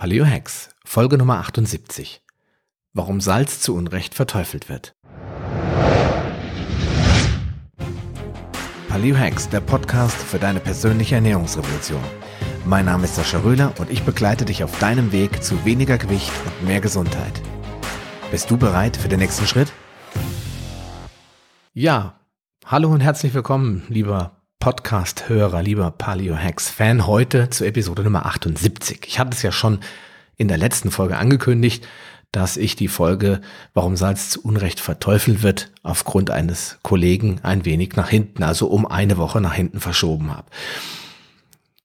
Paleo Hacks, Folge Nummer 78. Warum Salz zu Unrecht verteufelt wird. Paleo Hacks, der Podcast für deine persönliche Ernährungsrevolution. Mein Name ist Sascha Röhler und ich begleite dich auf deinem Weg zu weniger Gewicht und mehr Gesundheit. Bist du bereit für den nächsten Schritt? Ja, hallo und herzlich willkommen, lieber Podcast-Hörer, lieber Paleo Hacks-Fan, heute zur Episode Nummer 78. Ich hatte es ja schon in der letzten Folge angekündigt, dass ich die Folge Warum Salz zu Unrecht verteufelt wird, aufgrund eines Kollegen ein wenig nach hinten, also um eine Woche nach hinten verschoben habe.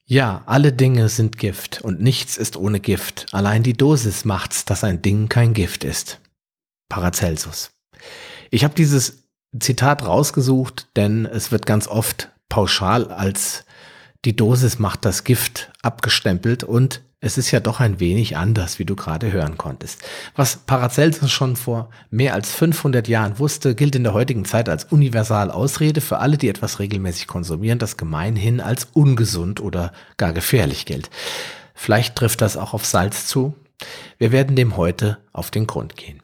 Ja, alle Dinge sind Gift und nichts ist ohne Gift. Allein die Dosis macht's, dass ein Ding kein Gift ist. Paracelsus. Ich habe dieses Zitat rausgesucht, denn es wird ganz oft pauschal als die Dosis macht das Gift abgestempelt und es ist ja doch ein wenig anders, wie du gerade hören konntest. Was Paracelsus schon vor mehr als 500 Jahren wusste, gilt in der heutigen Zeit als universal Ausrede für alle, die etwas regelmäßig konsumieren, das gemeinhin als ungesund oder gar gefährlich gilt. Vielleicht trifft das auch auf Salz zu. Wir werden dem heute auf den Grund gehen.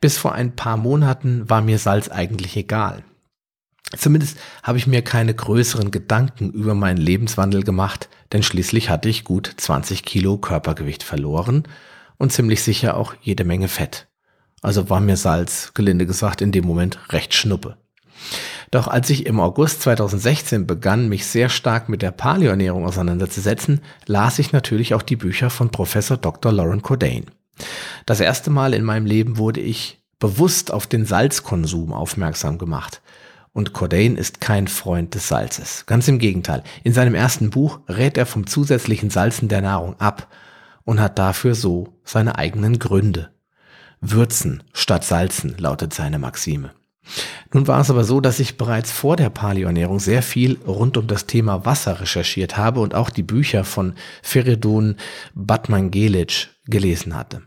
Bis vor ein paar Monaten war mir Salz eigentlich egal. Zumindest habe ich mir keine größeren Gedanken über meinen Lebenswandel gemacht, denn schließlich hatte ich gut 20 Kilo Körpergewicht verloren und ziemlich sicher auch jede Menge Fett. Also war mir Salz, gelinde gesagt, in dem Moment recht schnuppe. Doch als ich im August 2016 begann, mich sehr stark mit der Paleoernährung auseinanderzusetzen, las ich natürlich auch die Bücher von Professor Dr. Lauren Cordain. Das erste Mal in meinem Leben wurde ich bewusst auf den Salzkonsum aufmerksam gemacht. Und Cordain ist kein Freund des Salzes. Ganz im Gegenteil. In seinem ersten Buch rät er vom zusätzlichen Salzen der Nahrung ab und hat dafür so seine eigenen Gründe. Würzen statt Salzen lautet seine Maxime. Nun war es aber so, dass ich bereits vor der Paleoernährung sehr viel rund um das Thema Wasser recherchiert habe und auch die Bücher von Feridun Batmangelic gelesen hatte.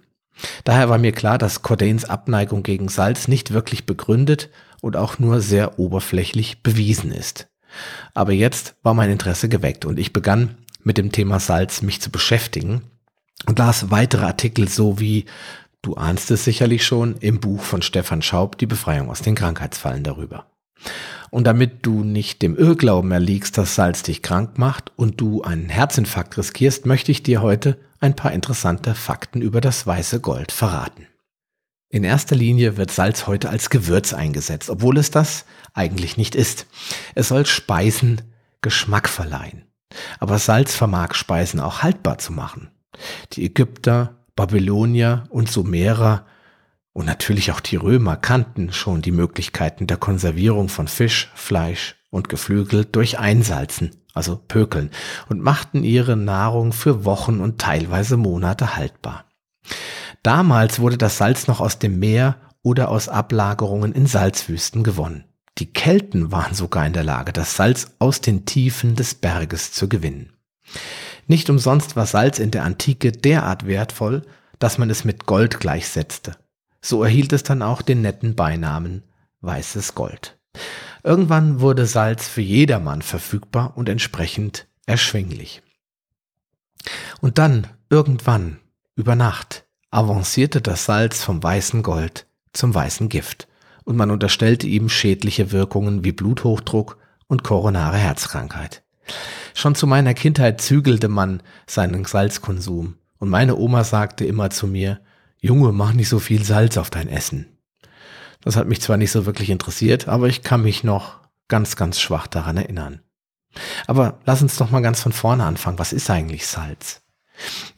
Daher war mir klar, dass Cordains Abneigung gegen Salz nicht wirklich begründet und auch nur sehr oberflächlich bewiesen ist. Aber jetzt war mein Interesse geweckt und ich begann mit dem Thema Salz mich zu beschäftigen und las weitere Artikel so wie, du ahnst es sicherlich schon, im Buch von Stefan Schaub Die Befreiung aus den Krankheitsfallen darüber. Und damit du nicht dem Irrglauben erliegst, dass Salz dich krank macht und du einen Herzinfarkt riskierst, möchte ich dir heute ein paar interessante Fakten über das weiße Gold verraten. In erster Linie wird Salz heute als Gewürz eingesetzt, obwohl es das eigentlich nicht ist. Es soll Speisen Geschmack verleihen. Aber Salz vermag Speisen auch haltbar zu machen. Die Ägypter, Babylonier und Sumerer und natürlich auch die Römer kannten schon die Möglichkeiten der Konservierung von Fisch, Fleisch und Geflügel durch Einsalzen, also Pökeln, und machten ihre Nahrung für Wochen und teilweise Monate haltbar. Damals wurde das Salz noch aus dem Meer oder aus Ablagerungen in Salzwüsten gewonnen. Die Kelten waren sogar in der Lage, das Salz aus den Tiefen des Berges zu gewinnen. Nicht umsonst war Salz in der Antike derart wertvoll, dass man es mit Gold gleichsetzte. So erhielt es dann auch den netten Beinamen weißes Gold. Irgendwann wurde Salz für jedermann verfügbar und entsprechend erschwinglich. Und dann, irgendwann, über Nacht, avancierte das Salz vom weißen Gold zum weißen Gift und man unterstellte ihm schädliche Wirkungen wie Bluthochdruck und koronare Herzkrankheit. Schon zu meiner Kindheit zügelte man seinen Salzkonsum und meine Oma sagte immer zu mir, Junge, mach nicht so viel Salz auf dein Essen. Das hat mich zwar nicht so wirklich interessiert, aber ich kann mich noch ganz, ganz schwach daran erinnern. Aber lass uns doch mal ganz von vorne anfangen. Was ist eigentlich Salz?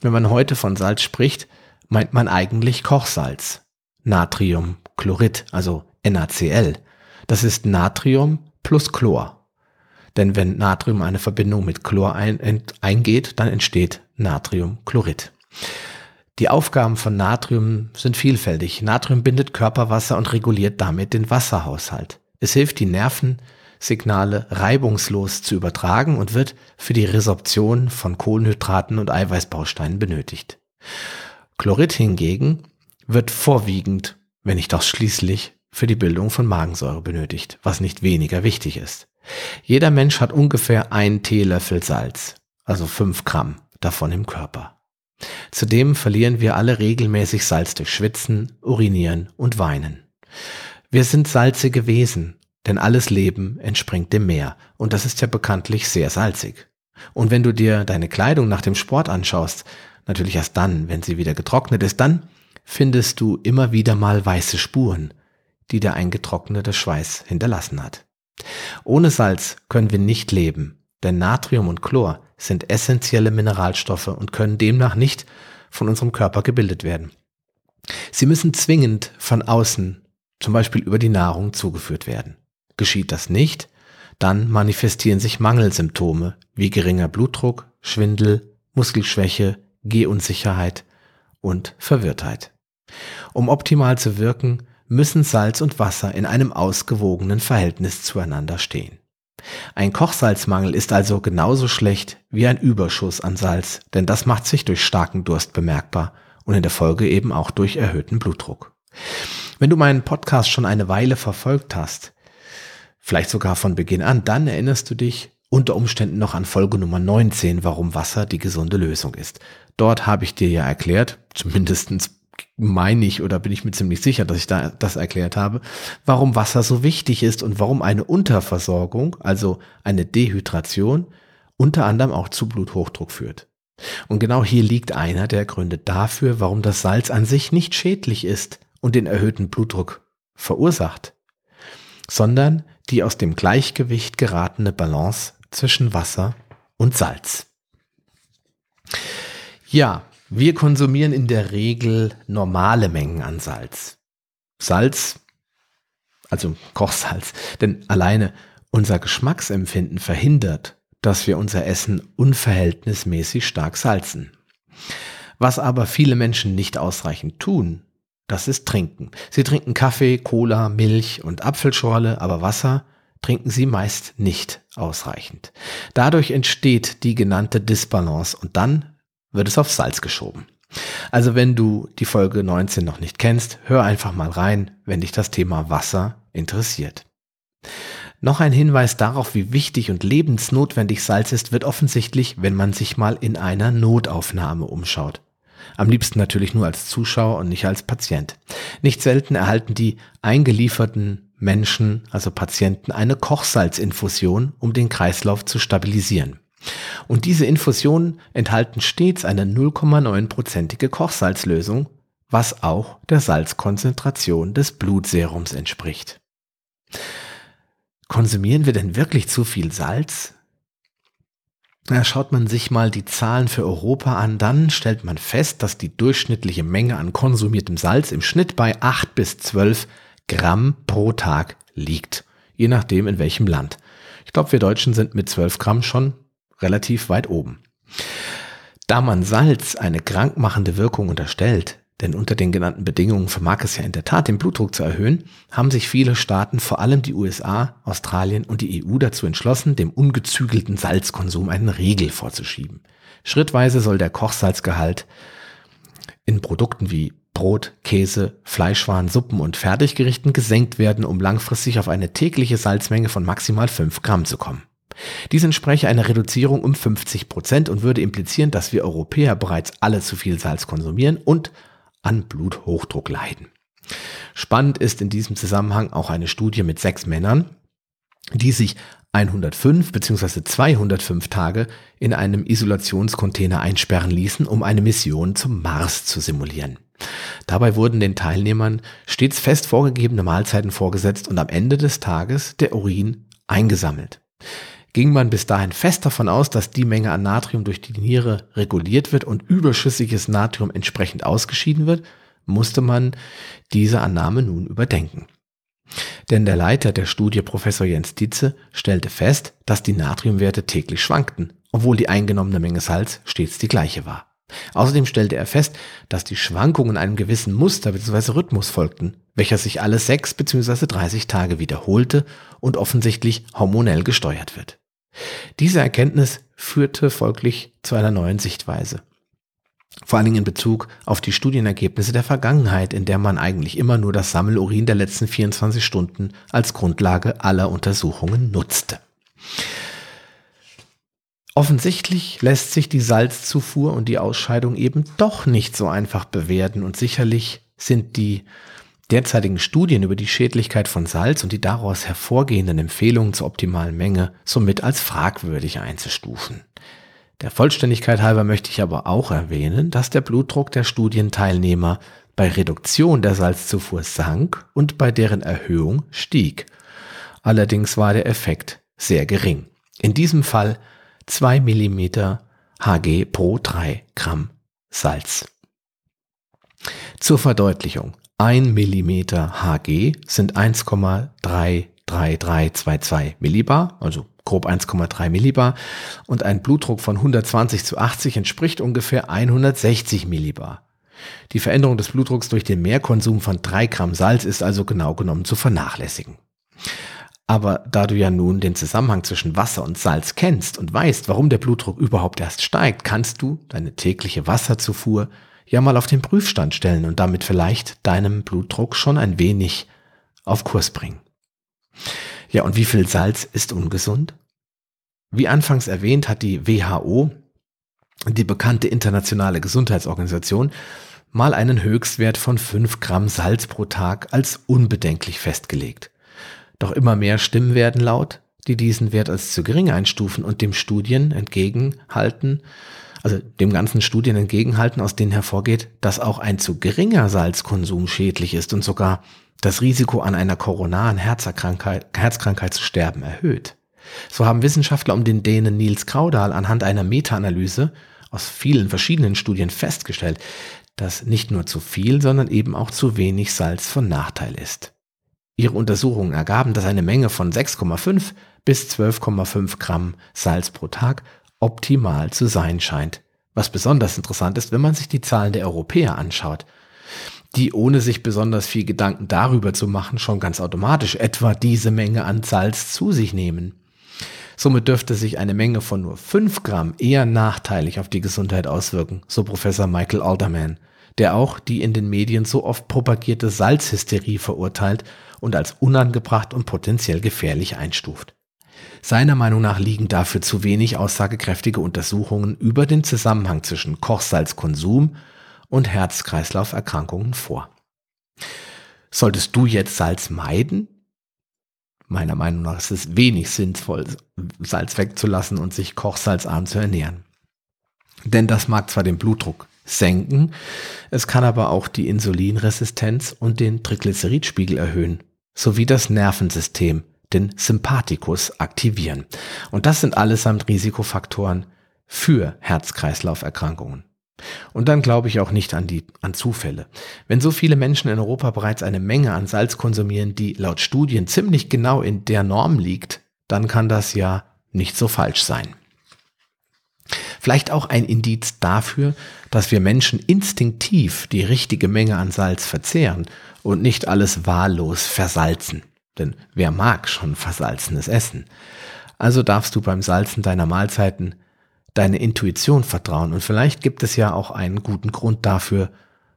Wenn man heute von Salz spricht, meint man eigentlich Kochsalz. Natriumchlorid, also NaCl. Das ist Natrium plus Chlor. Denn wenn Natrium eine Verbindung mit Chlor ein, ent, eingeht, dann entsteht Natriumchlorid. Die Aufgaben von Natrium sind vielfältig. Natrium bindet Körperwasser und reguliert damit den Wasserhaushalt. Es hilft, die Nervensignale reibungslos zu übertragen und wird für die Resorption von Kohlenhydraten und Eiweißbausteinen benötigt. Chlorid hingegen wird vorwiegend, wenn nicht ausschließlich, für die Bildung von Magensäure benötigt, was nicht weniger wichtig ist. Jeder Mensch hat ungefähr ein Teelöffel Salz, also fünf Gramm davon im Körper. Zudem verlieren wir alle regelmäßig Salz durch Schwitzen, Urinieren und Weinen. Wir sind salzige Wesen, denn alles Leben entspringt dem Meer und das ist ja bekanntlich sehr salzig. Und wenn du dir deine Kleidung nach dem Sport anschaust, natürlich erst dann, wenn sie wieder getrocknet ist, dann findest du immer wieder mal weiße Spuren, die der eingetrocknete Schweiß hinterlassen hat. Ohne Salz können wir nicht leben, denn Natrium und Chlor sind essentielle Mineralstoffe und können demnach nicht von unserem Körper gebildet werden. Sie müssen zwingend von außen, zum Beispiel über die Nahrung, zugeführt werden. Geschieht das nicht, dann manifestieren sich Mangelsymptome wie geringer Blutdruck, Schwindel, Muskelschwäche, Gehunsicherheit und Verwirrtheit. Um optimal zu wirken, müssen Salz und Wasser in einem ausgewogenen Verhältnis zueinander stehen. Ein Kochsalzmangel ist also genauso schlecht wie ein Überschuss an Salz, denn das macht sich durch starken Durst bemerkbar und in der Folge eben auch durch erhöhten Blutdruck. Wenn du meinen Podcast schon eine Weile verfolgt hast, vielleicht sogar von Beginn an, dann erinnerst du dich unter Umständen noch an Folge Nummer 19, warum Wasser die gesunde Lösung ist. Dort habe ich dir ja erklärt, zumindestens meine ich oder bin ich mir ziemlich sicher, dass ich da das erklärt habe, warum Wasser so wichtig ist und warum eine Unterversorgung, also eine Dehydration, unter anderem auch zu Bluthochdruck führt. Und genau hier liegt einer der Gründe dafür, warum das Salz an sich nicht schädlich ist und den erhöhten Blutdruck verursacht, sondern die aus dem Gleichgewicht geratene Balance zwischen Wasser und Salz. Ja, wir konsumieren in der Regel normale Mengen an Salz. Salz, also Kochsalz, denn alleine unser Geschmacksempfinden verhindert, dass wir unser Essen unverhältnismäßig stark salzen. Was aber viele Menschen nicht ausreichend tun, das ist Trinken. Sie trinken Kaffee, Cola, Milch und Apfelschorle, aber Wasser trinken sie meist nicht ausreichend. Dadurch entsteht die genannte Disbalance und dann wird es auf Salz geschoben. Also wenn du die Folge 19 noch nicht kennst, hör einfach mal rein, wenn dich das Thema Wasser interessiert. Noch ein Hinweis darauf, wie wichtig und lebensnotwendig Salz ist, wird offensichtlich, wenn man sich mal in einer Notaufnahme umschaut. Am liebsten natürlich nur als Zuschauer und nicht als Patient. Nicht selten erhalten die eingelieferten Menschen, also Patienten, eine Kochsalzinfusion, um den Kreislauf zu stabilisieren. Und diese Infusionen enthalten stets eine 0,9-prozentige Kochsalzlösung, was auch der Salzkonzentration des Blutserums entspricht. Konsumieren wir denn wirklich zu viel Salz? Na, schaut man sich mal die Zahlen für Europa an, dann stellt man fest, dass die durchschnittliche Menge an konsumiertem Salz im Schnitt bei 8 bis 12 Gramm pro Tag liegt, je nachdem in welchem Land. Ich glaube, wir Deutschen sind mit 12 Gramm schon relativ weit oben. Da man Salz eine krankmachende Wirkung unterstellt, denn unter den genannten Bedingungen vermag es ja in der Tat den Blutdruck zu erhöhen, haben sich viele Staaten, vor allem die USA, Australien und die EU dazu entschlossen, dem ungezügelten Salzkonsum einen Riegel vorzuschieben. Schrittweise soll der Kochsalzgehalt in Produkten wie Brot, Käse, Fleischwaren, Suppen und Fertiggerichten gesenkt werden, um langfristig auf eine tägliche Salzmenge von maximal 5 Gramm zu kommen. Dies entspräche einer Reduzierung um 50 Prozent und würde implizieren, dass wir Europäer bereits alle zu viel Salz konsumieren und an Bluthochdruck leiden. Spannend ist in diesem Zusammenhang auch eine Studie mit sechs Männern, die sich 105 bzw. 205 Tage in einem Isolationscontainer einsperren ließen, um eine Mission zum Mars zu simulieren. Dabei wurden den Teilnehmern stets fest vorgegebene Mahlzeiten vorgesetzt und am Ende des Tages der Urin eingesammelt. Ging man bis dahin fest davon aus, dass die Menge an Natrium durch die Niere reguliert wird und überschüssiges Natrium entsprechend ausgeschieden wird, musste man diese Annahme nun überdenken. Denn der Leiter der Studie, Professor Jens Dietze, stellte fest, dass die Natriumwerte täglich schwankten, obwohl die eingenommene Menge Salz stets die gleiche war. Außerdem stellte er fest, dass die Schwankungen einem gewissen Muster bzw. Rhythmus folgten, welcher sich alle sechs bzw. 30 Tage wiederholte und offensichtlich hormonell gesteuert wird. Diese Erkenntnis führte folglich zu einer neuen Sichtweise. Vor allen Dingen in Bezug auf die Studienergebnisse der Vergangenheit, in der man eigentlich immer nur das Sammelurin der letzten 24 Stunden als Grundlage aller Untersuchungen nutzte. Offensichtlich lässt sich die Salzzufuhr und die Ausscheidung eben doch nicht so einfach bewerten und sicherlich sind die derzeitigen Studien über die Schädlichkeit von Salz und die daraus hervorgehenden Empfehlungen zur optimalen Menge somit als fragwürdig einzustufen. Der Vollständigkeit halber möchte ich aber auch erwähnen, dass der Blutdruck der Studienteilnehmer bei Reduktion der Salzzufuhr sank und bei deren Erhöhung stieg. Allerdings war der Effekt sehr gering. In diesem Fall 2 mm Hg pro 3 Gramm Salz. Zur Verdeutlichung. 1 mm Hg sind 1,33322 Millibar, also grob 1,3 Millibar und ein Blutdruck von 120 zu 80 entspricht ungefähr 160 Millibar. Die Veränderung des Blutdrucks durch den Mehrkonsum von 3 Gramm Salz ist also genau genommen zu vernachlässigen. Aber da du ja nun den Zusammenhang zwischen Wasser und Salz kennst und weißt, warum der Blutdruck überhaupt erst steigt, kannst du deine tägliche Wasserzufuhr ja mal auf den Prüfstand stellen und damit vielleicht deinem Blutdruck schon ein wenig auf Kurs bringen. Ja, und wie viel Salz ist ungesund? Wie anfangs erwähnt, hat die WHO, die bekannte internationale Gesundheitsorganisation, mal einen Höchstwert von 5 Gramm Salz pro Tag als unbedenklich festgelegt. Doch immer mehr Stimmen werden laut, die diesen Wert als zu gering einstufen und dem Studien entgegenhalten, also dem ganzen Studien entgegenhalten, aus denen hervorgeht, dass auch ein zu geringer Salzkonsum schädlich ist und sogar das Risiko an einer koronaren Herzkrankheit, zu sterben erhöht. So haben Wissenschaftler um den Dänen Nils Kraudal anhand einer Meta-Analyse aus vielen verschiedenen Studien festgestellt, dass nicht nur zu viel, sondern eben auch zu wenig Salz von Nachteil ist. Ihre Untersuchungen ergaben, dass eine Menge von 6,5 bis 12,5 Gramm Salz pro Tag optimal zu sein scheint. Was besonders interessant ist, wenn man sich die Zahlen der Europäer anschaut, die ohne sich besonders viel Gedanken darüber zu machen, schon ganz automatisch etwa diese Menge an Salz zu sich nehmen. Somit dürfte sich eine Menge von nur 5 Gramm eher nachteilig auf die Gesundheit auswirken, so Professor Michael Alderman, der auch die in den Medien so oft propagierte Salzhysterie verurteilt und als unangebracht und potenziell gefährlich einstuft. Seiner Meinung nach liegen dafür zu wenig aussagekräftige Untersuchungen über den Zusammenhang zwischen Kochsalzkonsum und Herz-Kreislauf-Erkrankungen vor. Solltest du jetzt Salz meiden? Meiner Meinung nach ist es wenig sinnvoll, Salz wegzulassen und sich kochsalzarm zu ernähren. Denn das mag zwar den Blutdruck senken, es kann aber auch die Insulinresistenz und den Triglyceridspiegel erhöhen sowie das Nervensystem, den Sympathikus, aktivieren. Und das sind allesamt Risikofaktoren für Herz-Kreislauf-Erkrankungen. Und dann glaube ich auch nicht an die, an Zufälle. Wenn so viele Menschen in Europa bereits eine Menge an Salz konsumieren, die laut Studien ziemlich genau in der Norm liegt, dann kann das ja nicht so falsch sein. Vielleicht auch ein Indiz dafür, dass wir Menschen instinktiv die richtige Menge an Salz verzehren und nicht alles wahllos versalzen. Denn wer mag schon versalzenes Essen? Also darfst du beim Salzen deiner Mahlzeiten deine Intuition vertrauen und vielleicht gibt es ja auch einen guten Grund dafür,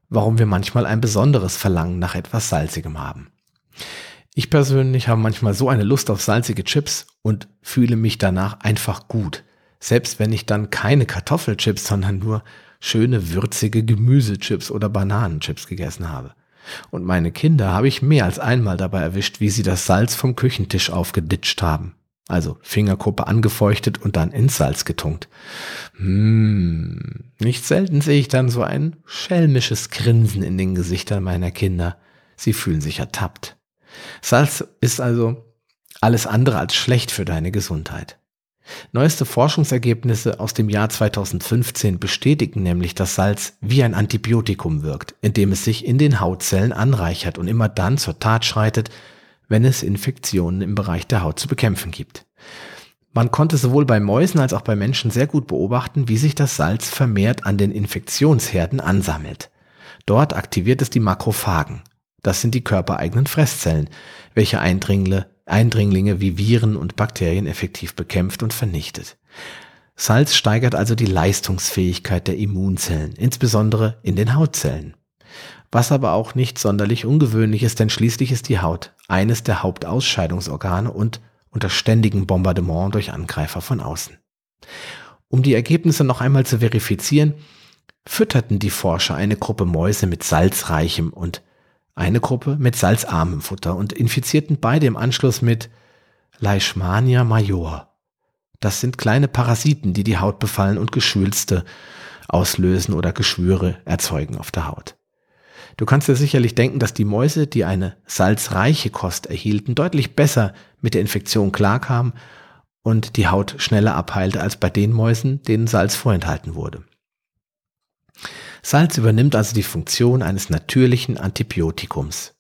warum wir manchmal ein besonderes Verlangen nach etwas Salzigem haben. Ich persönlich habe manchmal so eine Lust auf salzige Chips und fühle mich danach einfach gut. Selbst wenn ich dann keine Kartoffelchips, sondern nur schöne würzige Gemüsechips oder Bananenchips gegessen habe. Und meine Kinder habe ich mehr als einmal dabei erwischt, wie sie das Salz vom Küchentisch aufgeditscht haben. Also Fingerkuppe angefeuchtet und dann ins Salz getunkt. Hm, nicht selten sehe ich dann so ein schelmisches Grinsen in den Gesichtern meiner Kinder. Sie fühlen sich ertappt. Salz ist also alles andere als schlecht für deine Gesundheit. Neueste Forschungsergebnisse aus dem Jahr 2015 bestätigen nämlich, dass Salz wie ein Antibiotikum wirkt, indem es sich in den Hautzellen anreichert und immer dann zur Tat schreitet, wenn es Infektionen im Bereich der Haut zu bekämpfen gibt. Man konnte sowohl bei Mäusen als auch bei Menschen sehr gut beobachten, wie sich das Salz vermehrt an den Infektionsherden ansammelt. Dort aktiviert es die Makrophagen. Das sind die körpereigenen Fresszellen, welche Eindringlinge Eindringlinge wie Viren und Bakterien effektiv bekämpft und vernichtet. Salz steigert also die Leistungsfähigkeit der Immunzellen, insbesondere in den Hautzellen. Was aber auch nicht sonderlich ungewöhnlich ist, denn schließlich ist die Haut eines der Hauptausscheidungsorgane und unter ständigem Bombardement durch Angreifer von außen. Um die Ergebnisse noch einmal zu verifizieren, fütterten die Forscher eine Gruppe Mäuse mit salzreichem und eine Gruppe mit salzarmem Futter und infizierten beide im Anschluss mit Leishmania major. Das sind kleine Parasiten, die die Haut befallen und Geschwülste auslösen oder Geschwüre erzeugen auf der Haut. Du kannst dir sicherlich denken, dass die Mäuse, die eine salzreiche Kost erhielten, deutlich besser mit der Infektion klarkamen und die Haut schneller abheilte als bei den Mäusen, denen Salz vorenthalten wurde. Salz übernimmt also die Funktion eines natürlichen Antibiotikums,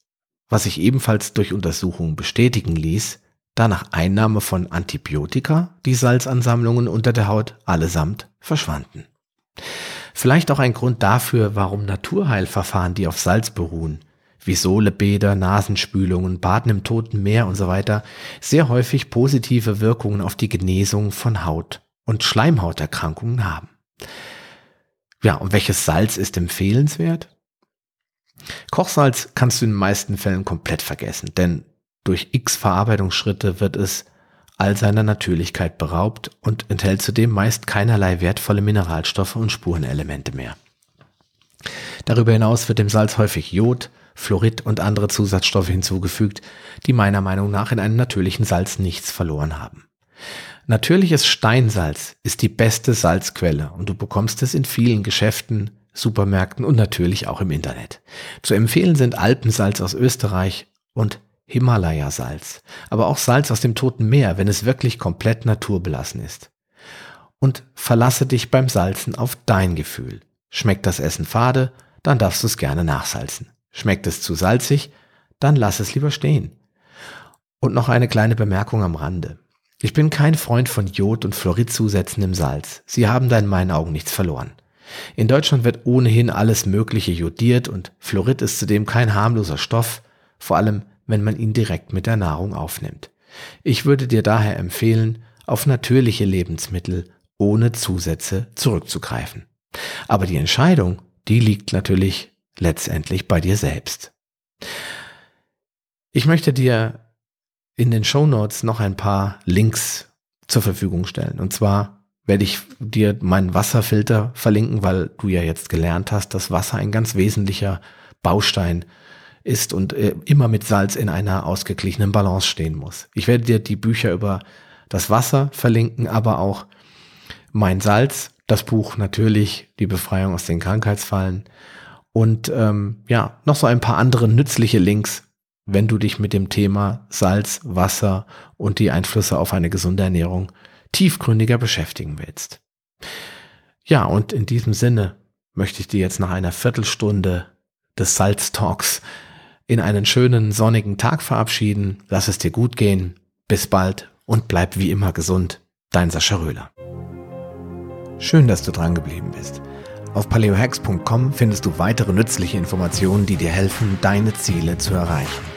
was sich ebenfalls durch Untersuchungen bestätigen ließ, da nach Einnahme von Antibiotika die Salzansammlungen unter der Haut allesamt verschwanden. Vielleicht auch ein Grund dafür, warum Naturheilverfahren, die auf Salz beruhen, wie Sohlebäder, Nasenspülungen, Baden im Toten Meer und so sehr häufig positive Wirkungen auf die Genesung von Haut- und Schleimhauterkrankungen haben. Ja, und welches Salz ist empfehlenswert? Kochsalz kannst du in den meisten Fällen komplett vergessen, denn durch x Verarbeitungsschritte wird es all seiner Natürlichkeit beraubt und enthält zudem meist keinerlei wertvolle Mineralstoffe und Spurenelemente mehr. Darüber hinaus wird dem Salz häufig Jod, Fluorid und andere Zusatzstoffe hinzugefügt, die meiner Meinung nach in einem natürlichen Salz nichts verloren haben. Natürliches Steinsalz ist die beste Salzquelle und du bekommst es in vielen Geschäften, Supermärkten und natürlich auch im Internet. Zu empfehlen sind Alpensalz aus Österreich und Himalaya-Salz, aber auch Salz aus dem Toten Meer, wenn es wirklich komplett naturbelassen ist. Und verlasse dich beim Salzen auf dein Gefühl. Schmeckt das Essen fade, dann darfst du es gerne nachsalzen. Schmeckt es zu salzig, dann lass es lieber stehen. Und noch eine kleine Bemerkung am Rande. Ich bin kein Freund von Jod- und Fluoridzusätzen im Salz. Sie haben da in meinen Augen nichts verloren. In Deutschland wird ohnehin alles Mögliche jodiert und Fluorid ist zudem kein harmloser Stoff, vor allem wenn man ihn direkt mit der Nahrung aufnimmt. Ich würde dir daher empfehlen, auf natürliche Lebensmittel ohne Zusätze zurückzugreifen. Aber die Entscheidung, die liegt natürlich letztendlich bei dir selbst. Ich möchte dir in den Show Notes noch ein paar Links zur Verfügung stellen. Und zwar werde ich dir meinen Wasserfilter verlinken, weil du ja jetzt gelernt hast, dass Wasser ein ganz wesentlicher Baustein ist und äh, immer mit Salz in einer ausgeglichenen Balance stehen muss. Ich werde dir die Bücher über das Wasser verlinken, aber auch mein Salz, das Buch natürlich, die Befreiung aus den Krankheitsfallen und ähm, ja, noch so ein paar andere nützliche Links, wenn du dich mit dem Thema Salz, Wasser und die Einflüsse auf eine gesunde Ernährung tiefgründiger beschäftigen willst. Ja, und in diesem Sinne möchte ich dir jetzt nach einer Viertelstunde des Salz-Talks in einen schönen sonnigen Tag verabschieden. Lass es dir gut gehen. Bis bald und bleib wie immer gesund. Dein Sascha Röhler. Schön, dass du dran geblieben bist. Auf paleohacks.com findest du weitere nützliche Informationen, die dir helfen, deine Ziele zu erreichen.